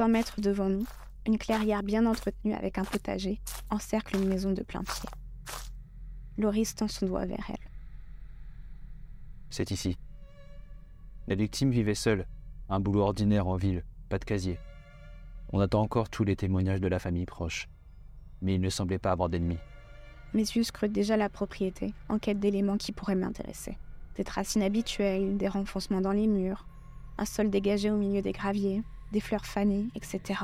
100 mètres devant nous, une clairière bien entretenue avec un potager encercle une maison de plein pied. Loris tend son doigt vers elle. C'est ici. La victime vivait seule, un boulot ordinaire en ville, pas de casier. On attend encore tous les témoignages de la famille proche, mais il ne semblait pas avoir d'ennemis. Mes yeux scrutent déjà la propriété, en quête d'éléments qui pourraient m'intéresser. Des traces inhabituelles, des renfoncements dans les murs, un sol dégagé au milieu des graviers, des fleurs fanées, etc.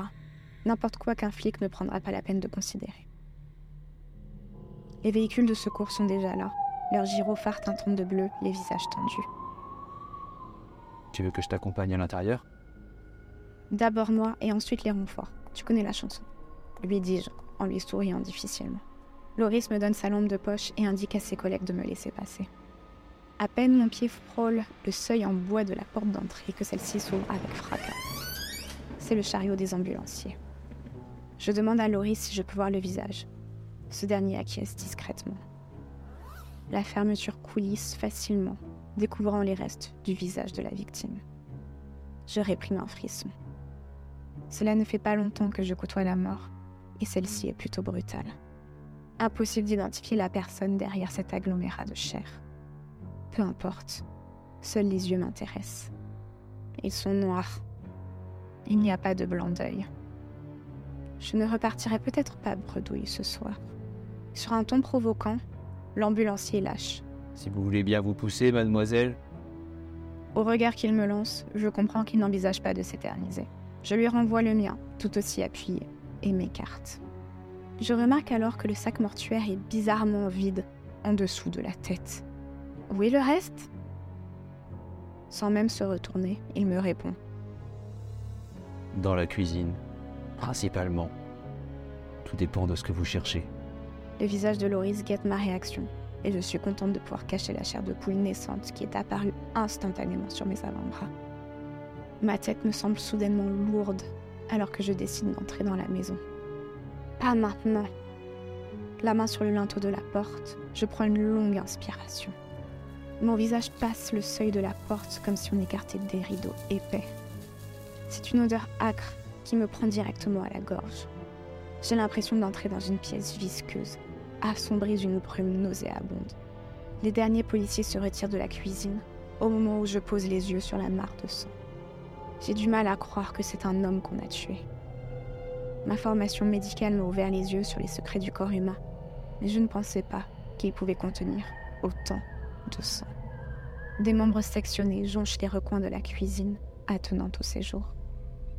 N'importe quoi qu'un flic ne prendra pas la peine de considérer. Les véhicules de secours sont déjà là, leurs gyrophares teintant de bleu, les visages tendus. Tu veux que je t'accompagne à l'intérieur? D'abord moi et ensuite les renforts. Tu connais la chanson. Lui dis-je, en lui souriant difficilement. Loris me donne sa lampe de poche et indique à ses collègues de me laisser passer. À peine mon pied frôle le seuil en bois de la porte d'entrée que celle-ci s'ouvre avec fracas. C'est le chariot des ambulanciers. Je demande à Loris si je peux voir le visage. Ce dernier acquiesce discrètement. La fermeture coulisse facilement, découvrant les restes du visage de la victime. Je réprime un frisson. Cela ne fait pas longtemps que je côtoie la mort, et celle-ci est plutôt brutale. Impossible d'identifier la personne derrière cet agglomérat de chair. Peu importe, seuls les yeux m'intéressent. Ils sont noirs. Il n'y a pas de blanc d'œil. Je ne repartirai peut-être pas bredouille ce soir. Sur un ton provoquant, l'ambulancier lâche. Si vous voulez bien vous pousser, mademoiselle. Au regard qu'il me lance, je comprends qu'il n'envisage pas de s'éterniser. Je lui renvoie le mien, tout aussi appuyé, et m'écarte. Je remarque alors que le sac mortuaire est bizarrement vide en dessous de la tête. Où est le reste? Sans même se retourner, il me répond. Dans la cuisine, principalement. Tout dépend de ce que vous cherchez. Le visage de Loris guette ma réaction, et je suis contente de pouvoir cacher la chair de poule naissante qui est apparue instantanément sur mes avant-bras. Ma tête me semble soudainement lourde alors que je décide d'entrer dans la maison. Pas maintenant. La main sur le linteau de la porte, je prends une longue inspiration. Mon visage passe le seuil de la porte comme si on écartait des rideaux épais. C'est une odeur âcre qui me prend directement à la gorge. J'ai l'impression d'entrer dans une pièce visqueuse, assombrie d'une brume nauséabonde. Les derniers policiers se retirent de la cuisine au moment où je pose les yeux sur la mare de sang. J'ai du mal à croire que c'est un homme qu'on a tué. Ma formation médicale m'a ouvert les yeux sur les secrets du corps humain, mais je ne pensais pas qu'il pouvait contenir autant de sang. Des membres sectionnés jonchent les recoins de la cuisine, attenant au séjour.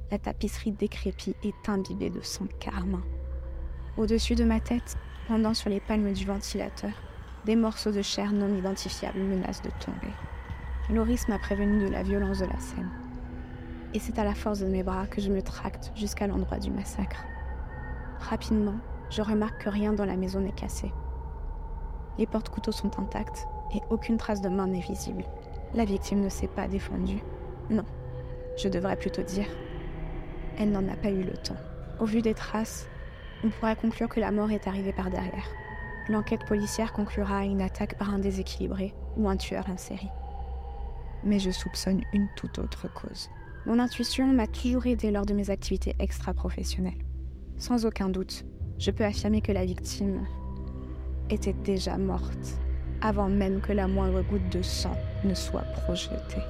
La tapisserie décrépit est imbibée de sang carmin. Au-dessus de ma tête, pendant sur les palmes du ventilateur, des morceaux de chair non identifiables menacent de tomber. Loris m'a prévenu de la violence de la scène. Et c'est à la force de mes bras que je me tracte jusqu'à l'endroit du massacre. Rapidement, je remarque que rien dans la maison n'est cassé. Les portes-couteaux sont intactes et aucune trace de main n'est visible. La victime ne s'est pas défendue. Non, je devrais plutôt dire, elle n'en a pas eu le temps. Au vu des traces, on pourrait conclure que la mort est arrivée par derrière. L'enquête policière conclura à une attaque par un déséquilibré ou un tueur en série. Mais je soupçonne une toute autre cause. Mon intuition m'a toujours aidé lors de mes activités extra-professionnelles. Sans aucun doute, je peux affirmer que la victime était déjà morte avant même que la moindre goutte de sang ne soit projetée.